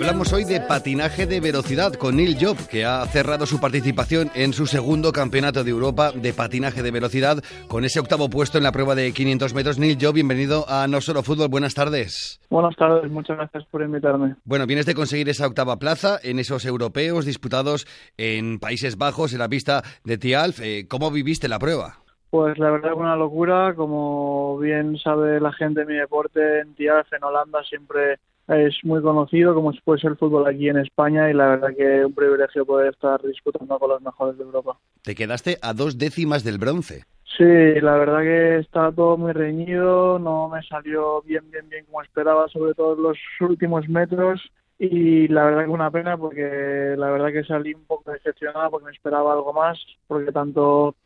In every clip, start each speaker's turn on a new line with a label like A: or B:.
A: Hablamos hoy de patinaje de velocidad con Neil Job, que ha cerrado su participación en su segundo campeonato de Europa de patinaje de velocidad con ese octavo puesto en la prueba de 500 metros. Neil Job, bienvenido a No Solo Fútbol. Buenas tardes.
B: Buenas tardes, muchas gracias por invitarme.
A: Bueno, vienes de conseguir esa octava plaza en esos europeos disputados en Países Bajos, en la pista de Tialf. Eh, ¿Cómo viviste la prueba?
B: Pues la verdad es una locura, como bien sabe la gente de mi deporte, en Tialf, en Holanda, siempre es muy conocido como puede ser el fútbol aquí en España y la verdad que es un privilegio poder estar disputando con los mejores de Europa.
A: Te quedaste a dos décimas del bronce.
B: Sí, la verdad que está todo muy reñido, no me salió bien, bien, bien como esperaba, sobre todo en los últimos metros y la verdad que una pena porque la verdad que salí un poco decepcionada porque me esperaba algo más, porque tanto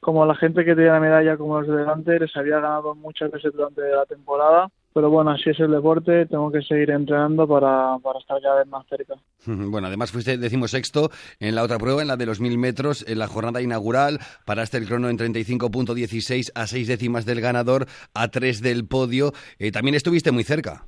B: como la gente que tenía la medalla como los de delante les había ganado muchas veces durante la temporada pero bueno, así es el deporte, tengo que seguir entrenando para, para estar cada vez más cerca.
A: Bueno, además fuiste decimosexto en la otra prueba, en la de los mil metros, en la jornada inaugural, paraste el crono en 35.16 a seis décimas del ganador, a tres del podio, eh, también estuviste muy cerca.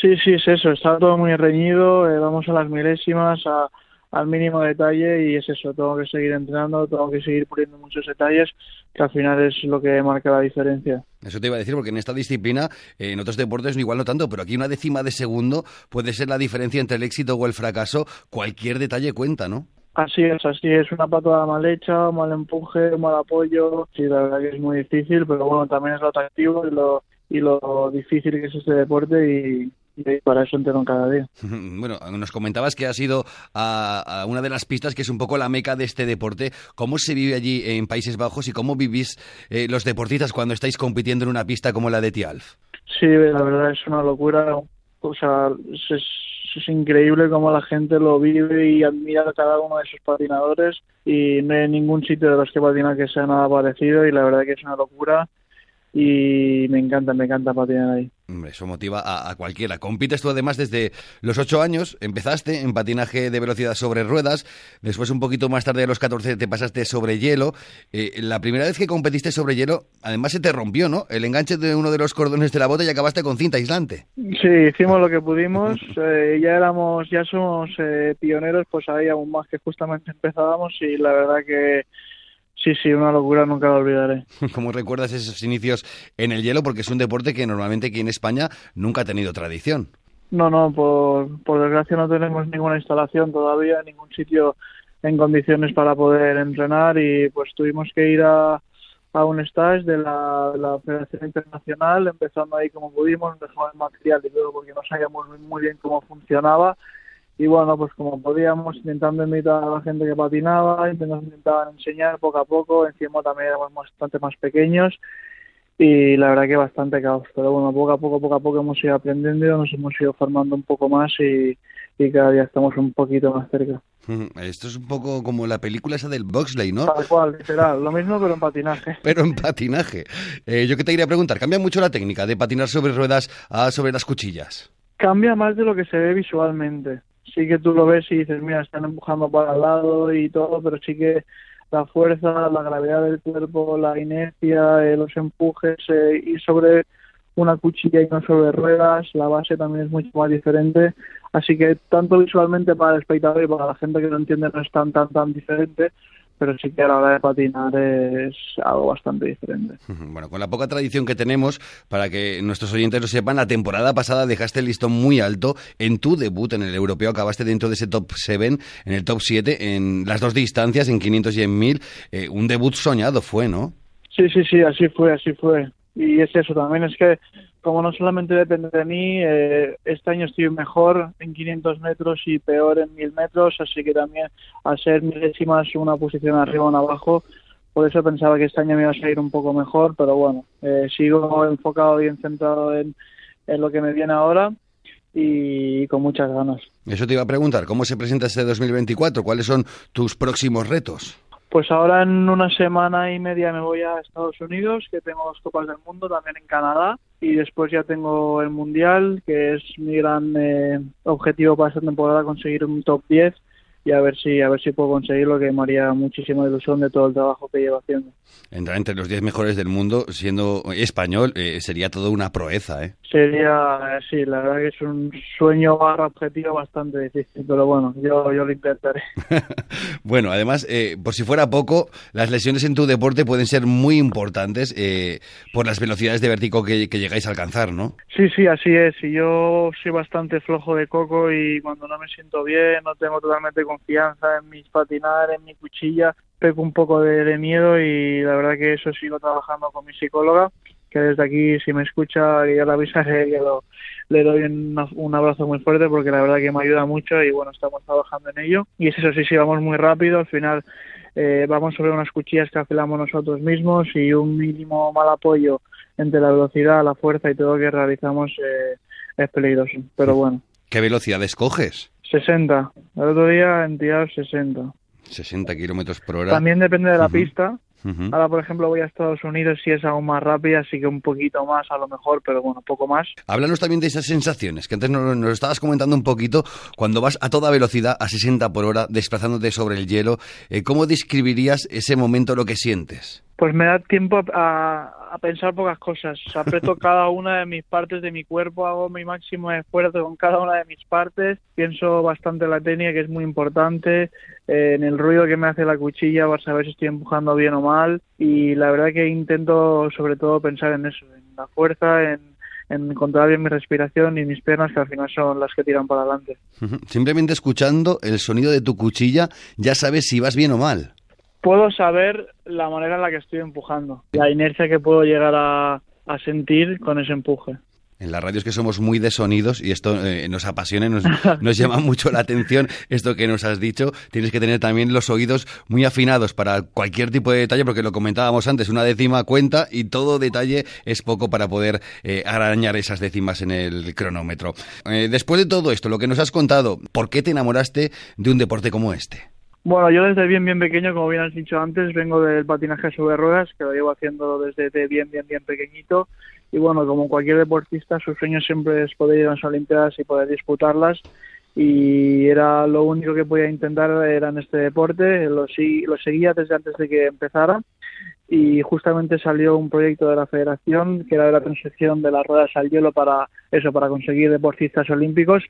B: Sí, sí, es eso, está todo muy reñido, eh, vamos a las milésimas, a, al mínimo detalle y es eso, tengo que seguir entrenando, tengo que seguir puliendo muchos detalles que al final es lo que marca la diferencia.
A: Eso te iba a decir, porque en esta disciplina, eh, en otros deportes igual no tanto, pero aquí una décima de segundo puede ser la diferencia entre el éxito o el fracaso. Cualquier detalle cuenta, ¿no?
B: Así es, así es, una patada mal hecha, mal empuje, mal apoyo. Sí, la verdad que es muy difícil, pero bueno, también es lo atractivo y lo, y lo difícil que es este deporte y, y para eso entreno cada día.
A: Bueno, nos comentabas que has ido a, una de las pistas que es un poco la meca de este deporte. ¿Cómo se vive allí en Países Bajos y cómo vivís eh, los deportistas cuando estáis compitiendo en una pista como la de Tialf?
B: Sí, la verdad es una locura. O sea, es, es increíble cómo la gente lo vive y admira a cada uno de sus patinadores y no hay ningún sitio de los que patina que sea nada parecido y la verdad que es una locura y me encanta, me encanta patinar ahí.
A: Eso motiva a, cualquiera. Compites tú además desde los 8 años, empezaste en patinaje de velocidad sobre ruedas, después un poquito más tarde a los 14 te pasaste sobre hielo. Eh, la primera vez que competiste sobre hielo, además se te rompió, ¿no? El enganche de uno de los cordones de la bota y acabaste con cinta aislante.
B: Sí, hicimos lo que pudimos, eh, ya éramos, ya somos eh, pioneros, pues ahí aún más que justamente empezábamos y la verdad que Sí, sí, una locura, nunca lo olvidaré.
A: ¿Cómo recuerdas esos inicios en el hielo? Porque es un deporte que normalmente aquí en España nunca ha tenido tradición.
B: No, no, por, por desgracia no tenemos ninguna instalación todavía, ningún sitio en condiciones para poder entrenar y pues tuvimos que ir a, a un stage de la, la, Federación Internacional, empezando ahí como pudimos, dejamos el material y todo porque no sabíamos muy bien cómo funcionaba y bueno, pues como podíamos, intentando invitar a la gente que patinaba, intentando intentar enseñar poco a poco, encima también éramos bastante más pequeños y la verdad que bastante caos, pero bueno, poco a poco, poco a poco hemos ido aprendiendo, nos hemos ido formando un poco más y, cada día estamos un poquito más cerca.
A: Esto es un poco como la película esa del Boxley, ¿no?
B: Tal cual, literal, lo mismo pero en patinaje.
A: Pero en patinaje. Eh, yo que te quería preguntar, ¿cambia mucho la técnica de patinar sobre ruedas a sobre las cuchillas?
B: Cambia más de lo que se ve visualmente sí que tú lo ves y dices, mira, están empujando para el lado y todo, pero sí que la fuerza, la gravedad del cuerpo, la inercia, eh, los empujes, eh, ir sobre una cuchilla y no sobre ruedas, la base también es mucho más diferente, así que tanto visualmente para el espectador y para la gente que no entiende no es tan tan tan diferente, pero sí que a la hora de patinar es algo bastante diferente.
A: Bueno, con la poca tradición que tenemos, para que nuestros oyentes lo sepan, la temporada pasada dejaste el listón muy alto en tu debut en el europeo, acabaste dentro de ese top 7, en el top 7, en las dos distancias, en 500 y en 1000. Eh, un debut soñado fue, ¿no?
B: Sí, sí, sí, así fue, así fue. Y es eso, también es que como no solamente depende de mí, eh, este año estoy mejor en 500 metros y peor en 1000 metros, así que también al ser milésimas una posición arriba o abajo, por eso pensaba que este año me iba a salir un poco mejor, pero bueno, eh, sigo enfocado y centrado en, en lo que me viene ahora y con muchas ganas.
A: Eso te iba a preguntar, ¿cómo se presenta este 2024? ¿Cuáles son tus próximos retos?
B: Pues ahora en una semana y media me voy a Estados Unidos, que tengo dos Copas del Mundo, también en Canadá, y después ya tengo el Mundial, que es mi gran eh, objetivo para esta temporada, conseguir un top 10 y a ver si a ver si puedo conseguirlo que me haría muchísima ilusión de todo el trabajo que llevo haciendo.
A: Entrar entre los 10 mejores del mundo siendo español eh, sería todo una proeza, ¿eh?
B: Sería, sí, la verdad que es un sueño barra objetivo bastante difícil, pero bueno, yo, yo lo intentaré.
A: bueno, además, eh, por si fuera poco, las lesiones en tu deporte pueden ser muy importantes eh, por las velocidades de vértigo que, que, llegáis a alcanzar, ¿no?
B: Sí, sí, así es. Y yo soy bastante flojo de coco y cuando no me siento bien, no tengo totalmente confianza en mis patinar, en mi cuchilla, peco un poco de, miedo y la verdad que eso sigo trabajando con mi psicóloga, que desde aquí si me escucha ya la avisaré que le doy un abrazo muy fuerte porque la verdad que me ayuda mucho y bueno, estamos trabajando en ello. Y es eso, sí, sí, vamos muy rápido, al final eh, vamos sobre unas cuchillas que afilamos nosotros mismos y un mínimo mal apoyo entre la velocidad, la fuerza y todo lo que realizamos eh, es peligroso, pero bueno.
A: ¿Qué velocidad escoges?
B: 60. El otro día en tirar 60.
A: 60 kilómetros por hora.
B: También depende de la pista. Ahora, por ejemplo, voy a Estados Unidos y es aún más rápida, así que un poquito más a lo mejor, pero bueno, poco más.
A: Háblanos también de esas sensaciones, que antes nos, nos, estabas comentando un poquito, cuando vas a toda velocidad, a 60 por hora, desplazándote sobre el hielo, eh, ¿cómo describirías ese momento, lo que sientes?
B: Pues me da tiempo a, a pensar pocas cosas. Aprieto cada una de mis partes de mi cuerpo, hago mi máximo esfuerzo con cada una de mis partes, pienso bastante en la técnica, que es muy importante, eh, en el ruido que me hace la cuchilla para saber si estoy empujando bien o mal, y la verdad que intento sobre todo pensar en eso, en la fuerza, en, en controlar bien mi respiración y mis piernas, que al final son las que tiran para adelante.
A: Simplemente escuchando el sonido de tu cuchilla, ya sabes si vas bien o mal
B: puedo saber la manera en la que estoy empujando, la inercia que puedo llegar a, sentir con ese empuje.
A: En la radio es que somos muy de sonidos y esto eh, nos apasiona, nos, nos llama mucho la atención esto que nos has dicho. Tienes que tener también los oídos muy afinados para cualquier tipo de detalle, porque lo comentábamos antes, una décima cuenta y todo detalle es poco para poder eh, arañar esas décimas en el cronómetro. Eh, después de todo esto, lo que nos has contado, ¿por qué te enamoraste de un deporte como este?
B: Bueno, yo desde bien, bien pequeño, como bien has dicho antes, vengo del patinaje sobre ruedas, que lo llevo haciendo desde bien, bien, bien pequeñito. Y bueno, como cualquier deportista, su sueño siempre es poder ir a las Olimpiadas y poder disputarlas. Y era lo único que podía intentar era en este deporte. Lo, lo seguía desde antes de que empezara. Y justamente salió un proyecto de la federación que era de la transición de las ruedas al hielo para eso, para conseguir deportistas olímpicos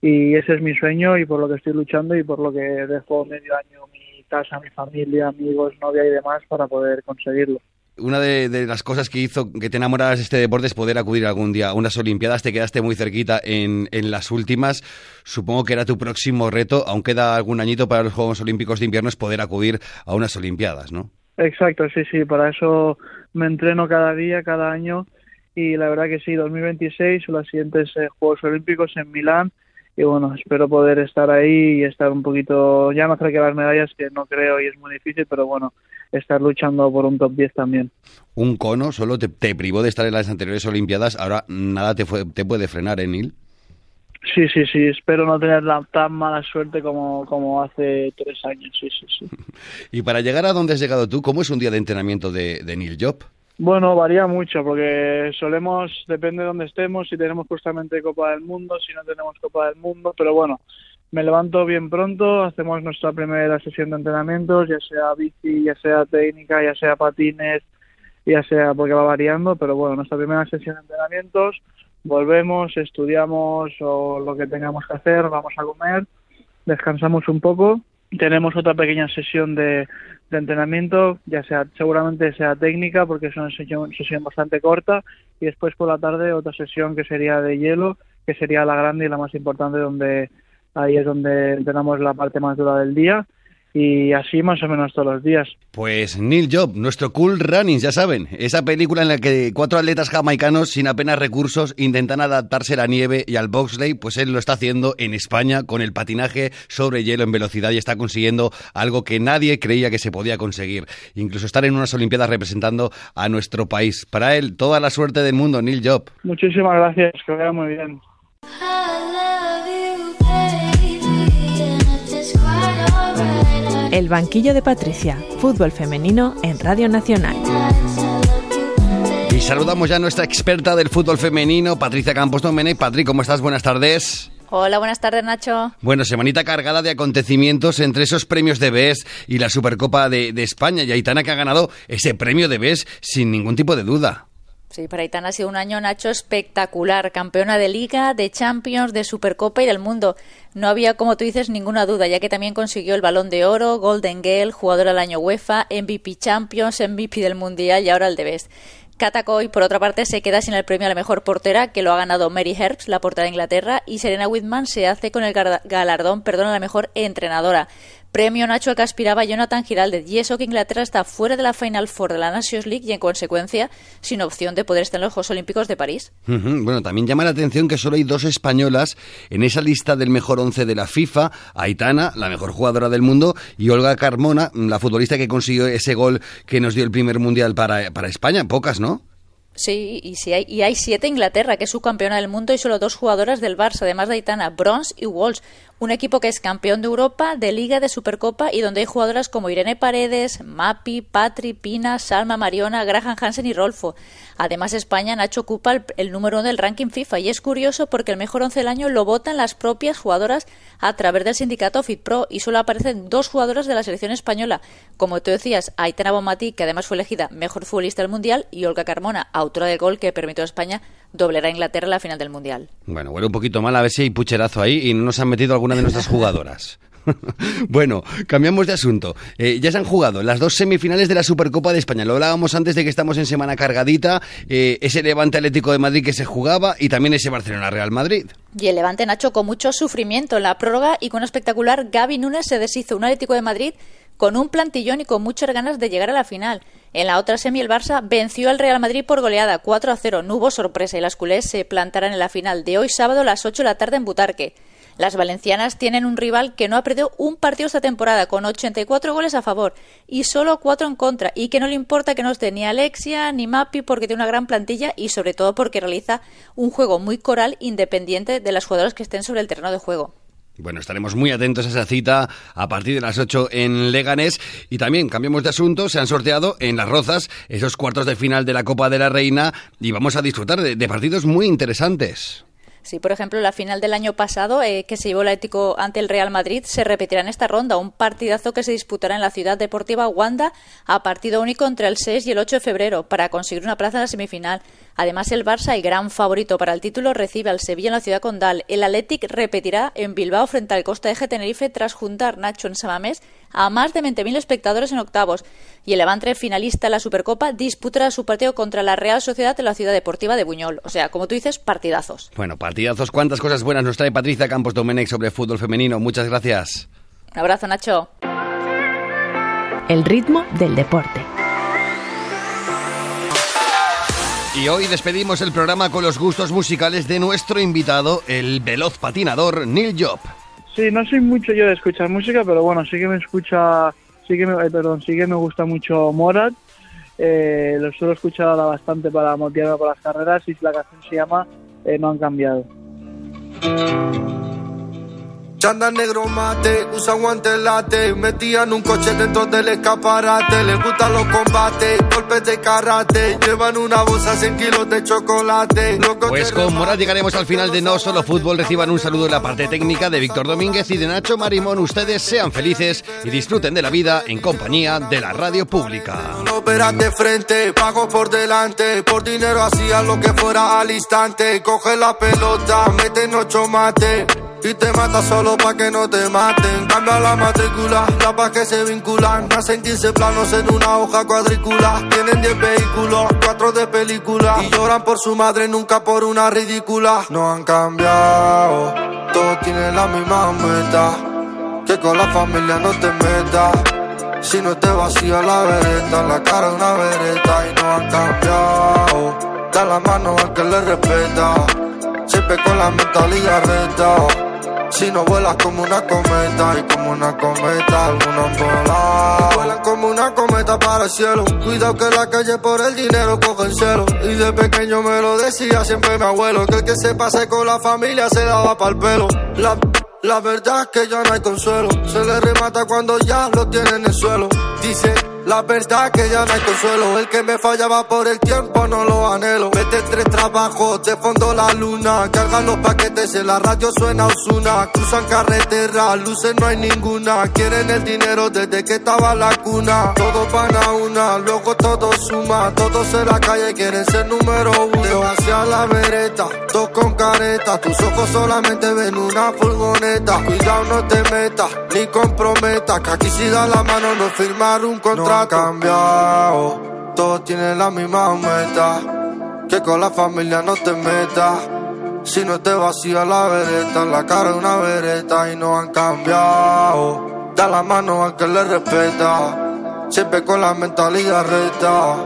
B: y ese es mi sueño y por lo que estoy luchando y por lo que dejo medio año mi casa, mi familia, amigos, novia y demás para poder conseguirlo.
A: Una de, las cosas que hizo que te enamoraras de este deporte es poder acudir algún día a unas Olimpiadas. Te quedaste muy cerquita en, en las últimas. Supongo que era tu próximo reto, aún queda algún añito para los Juegos Olímpicos de Invierno, es poder acudir a unas Olimpiadas, ¿no?
B: Exacto, sí, sí. Para eso me entreno cada día, cada año. Y la verdad que sí, 2026 los siguientes eh, Juegos Olímpicos en Milán y bueno, espero poder estar ahí y estar un poquito, ya más cerca de las medallas, que no creo y es muy difícil, pero bueno, estar luchando por un top 10 también.
A: Un cono solo te, privó de estar en las anteriores Olimpiadas, ahora nada te, fue, te puede frenar, ¿eh, Neil?
B: Sí, sí, sí, espero no tener la, tan mala suerte como, como hace tres años, sí, sí, sí.
A: y para llegar a donde has llegado tú, ¿cómo es un día de entrenamiento de, de Neil Job?
B: Bueno, varía mucho porque solemos, depende de dónde estemos, si tenemos justamente Copa del Mundo, si no tenemos Copa del Mundo, pero bueno, me levanto bien pronto, hacemos nuestra primera sesión de entrenamientos, ya sea bici, ya sea técnica, ya sea patines, ya sea porque va variando, pero bueno, nuestra primera sesión de entrenamientos, volvemos, estudiamos o lo que tengamos que hacer, vamos a comer, descansamos un poco, tenemos otra pequeña sesión de de entrenamiento, ya sea seguramente sea técnica porque es una sesión, sesión bastante corta y después por la tarde otra sesión que sería de hielo, que sería la grande y la más importante donde ahí es donde entrenamos la parte más dura del día y así más o menos todos los días.
A: Pues Neil Job, nuestro Cool Running, ya saben, esa película en la que cuatro atletas jamaicanos sin apenas recursos intentan adaptarse a la nieve y al boxley, pues él lo está haciendo en España con el patinaje sobre hielo en velocidad y está consiguiendo algo que nadie creía que se podía conseguir, incluso estar en unas Olimpiadas representando a nuestro país. Para él, toda la suerte del mundo, Neil Job.
B: Muchísimas gracias, que vaya muy bien.
C: El banquillo de Patricia, fútbol femenino en Radio Nacional.
A: Y saludamos ya a nuestra experta del fútbol femenino, Patricia Campos Domenech. Patri, ¿cómo estás? Buenas tardes.
D: Hola, buenas tardes, Nacho.
A: Bueno, semanita cargada de acontecimientos entre esos premios de BES y la Supercopa de, de España. Y Aitana que ha ganado ese premio de BES sin ningún tipo de duda.
D: Sí, para Aitana ha sido un año, Nacho, espectacular. Campeona de Liga, de Champions, de Supercopa y del mundo. No había, como tú dices, ninguna duda, ya que también consiguió el Balón de Oro, Golden Girl, jugadora del año UEFA, MVP Champions, MVP del Mundial y ahora el de Best. Katakoy, por otra parte, se queda sin el premio a la mejor portera, que lo ha ganado Mary Herbst, la portera de Inglaterra, y Serena Whitman se hace con el galardón, perdón, a la mejor entrenadora. Premio Nacho al que aspiraba Jonathan Giraldez y eso que Inglaterra está fuera de la Final Four de la Nations League y en consecuencia sin opción de poder estar en los Juegos Olímpicos de París.
A: Bueno, también llama la atención que solo hay dos españolas en esa lista del mejor once de la FIFA, Aitana, la mejor jugadora del mundo, y Olga Carmona, la futbolista que consiguió ese gol que nos dio el primer mundial para, para España. Pocas, ¿no?
D: Sí, y, sí hay, y hay siete Inglaterra, que es subcampeona del mundo, y solo dos jugadoras del Barça, además de Aitana, Bronze y Walsh. Un equipo que es campeón de Europa, de Liga, de Supercopa y donde hay jugadoras como Irene Paredes, Mapi, Patri, Pina, Salma, Mariona, Graham Hansen y Rolfo. Además, España, Nacho ocupa el, número uno del ranking FIFA y es curioso porque el mejor once del año lo votan las propias jugadoras a través del sindicato FitPro y solo aparecen dos jugadoras de la selección española. Como tú decías, Aitana Bomati, que además fue elegida mejor futbolista del Mundial, y Olga Carmona, autora del gol que permitió a España doblar a Inglaterra en la final del Mundial.
A: Bueno, huele un poquito mal a ver si hay pucherazo ahí y no nos han metido de nuestras jugadoras. bueno, cambiamos de asunto. Eh, ya se han jugado las dos semifinales de la Supercopa de España. Lo hablábamos antes de que estamos en semana cargadita. Eh, ese Levante Atlético de Madrid que se jugaba y también ese Barcelona Real Madrid.
D: Y el Levante Nacho con mucho sufrimiento en la prórroga y con un espectacular Gaby Núñez se deshizo un Atlético de Madrid con un plantillón y con muchas ganas de llegar a la final. En la otra semi el Barça venció al Real Madrid por goleada 4 a 0. No hubo sorpresa y las culés se plantarán en la final de hoy sábado a las 8 de la tarde en Butarque. Las valencianas tienen un rival que no ha perdido un partido esta temporada, con 84 goles a favor y solo 4 en contra, y que no le importa que no esté ni Alexia ni Mapi porque tiene una gran plantilla y sobre todo porque realiza un juego muy coral independiente de las jugadoras que estén sobre el terreno de juego.
A: Bueno, estaremos muy atentos a esa cita a partir de las 8 en Leganés. Y también, cambiamos de asunto, se han sorteado en Las Rozas esos cuartos de final de la Copa de la Reina y vamos a disfrutar de, partidos muy interesantes.
D: Sí, por ejemplo, la final del año pasado, eh, que se llevó el Ético ante el Real Madrid, se repetirá en esta ronda. Un partidazo que se disputará en la ciudad deportiva Wanda a partido único entre el 6 y el 8 de febrero para conseguir una plaza en la semifinal. Además, el Barça, el gran favorito para el título, recibe al Sevilla en la ciudad condal. El Athletic repetirá en Bilbao frente al Costa Eje Tenerife tras juntar Nacho en Samamés a más de 20.000 espectadores en octavos. Y el Levante, finalista en la Supercopa, disputará su partido contra la Real Sociedad en la ciudad deportiva de Buñol. O sea, como tú dices, partidazos.
A: Bueno, partidazos. ¿Cuántas cosas buenas nos trae Patricia Campos Domenech sobre fútbol femenino? Muchas gracias.
D: Un abrazo, Nacho.
C: El ritmo del deporte.
A: Y hoy despedimos el programa con los gustos musicales de nuestro invitado, el veloz patinador Neil Job.
B: Sí, no soy mucho yo de escuchar música, pero bueno, sí que me escucha, sí que me, perdón, sí que me gusta mucho Morat. Eh, lo suelo escuchar ahora bastante para motivarme por las carreras y la canción se llama eh, No han cambiado.
E: Chanda negro mate, usa guantes late, metían un coche dentro del escaparate, le gustan los combates, golpes de karate, llevan una bolsa 100 kilos de chocolate.
A: Pues con Moral llegaremos al final de No Solo Fútbol, reciban un saludo en la parte técnica de Víctor Domínguez y de Nacho Marimón, ustedes sean felices y disfruten de la vida en compañía de la radio pública.
E: No de frente, pago por delante, por dinero hacía lo que fuera al instante, coge la pelota, mete ocho mate y te mata solo pa' que no te maten. Cambia la matrícula, la pa' que se vinculan. Hacen 15 planos en una hoja cuadrícula. Tienen 10 vehículos, 4 de película. Y lloran por su madre, nunca por una ridícula. No han cambiado, todos tienen la misma meta. Que con la familia no te metas. Si no te vacía la vereta, la cara una vereta. Y no han cambiado, da la mano al que le respeta. Siempre con la mentalidad recta. Si no vuelas como una cometa y como una cometa, algunos volan. Vuelan como una cometa para el cielo. Cuidado que la calle por el dinero coge el cielo. Y de pequeño me lo decía siempre mi abuelo. Que el que se pase con la familia se daba pa'l pelo. La La verdad es que ya no hay consuelo. Se le remata cuando ya lo tiene en el suelo. Dice la verdad que ya no hay consuelo. El que me fallaba por el tiempo no lo anhelo. Mete tres trabajos, de fondo la luna. Cargan los paquetes, en la radio suena Osuna. Cruzan carretera, luces no hay ninguna. Quieren el dinero desde que estaba la cuna. Todos van a una, luego todo suma. Todos en la calle quieren ser número uno. Hacia la vereta, dos con careta. Tus ojos solamente ven una furgoneta. Cuidado, no te metas, ni comprometas. Que aquí si da la mano no firmar un contrato ha cambiado, todos tienen la misma meta. Que con la familia no te metas. Si no te vacía la vereta, la cara de una vereta y no han cambiado. Da la mano al que le respeta, siempre con la mentalidad recta.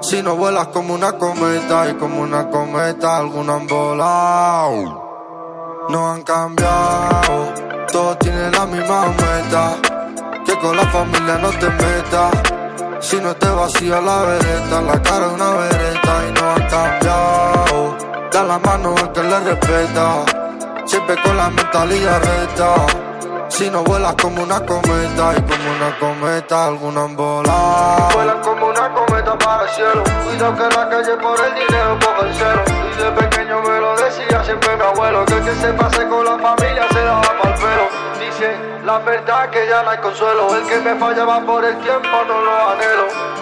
E: Si no vuelas como una cometa y como una cometa, algunos han volado. No han cambiado, todos tienen la misma meta. Que con la familia no te metas. Si no te vacía la vereta, la cara de una vereta y no ha cambiado. Da la mano al que le respeta, siempre con la mentalidad recta. Si no vuelas como una cometa y como una cometa, algunos han volado. Vuelan como una cometa para el cielo. Cuidado que la calle por el dinero coge el cero. Y de pequeño me lo decía siempre mi abuelo. Que el que se pase con la familia se la va para el pelo. La verdad que ya no hay consuelo. El que me fallaba por el tiempo no lo anhelo.